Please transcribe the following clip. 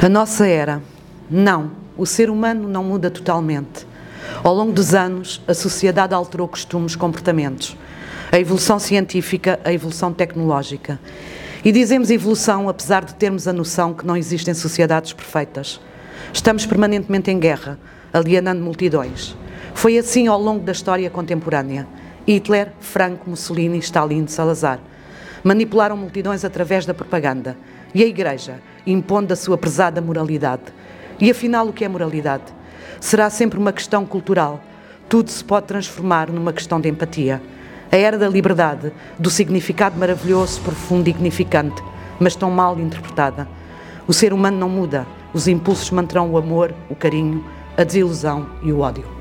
A nossa era. Não, o ser humano não muda totalmente. Ao longo dos anos, a sociedade alterou costumes, comportamentos. A evolução científica, a evolução tecnológica. E dizemos evolução apesar de termos a noção que não existem sociedades perfeitas. Estamos permanentemente em guerra, alienando multidões. Foi assim ao longo da história contemporânea. Hitler, Franco, Mussolini, Stalin, Salazar manipularam multidões através da propaganda e a Igreja, impondo a sua pesada moralidade. E afinal, o que é moralidade? Será sempre uma questão cultural. Tudo se pode transformar numa questão de empatia. A era da liberdade, do significado maravilhoso, profundo e dignificante, mas tão mal interpretada. O ser humano não muda, os impulsos manterão o amor, o carinho, a desilusão e o ódio.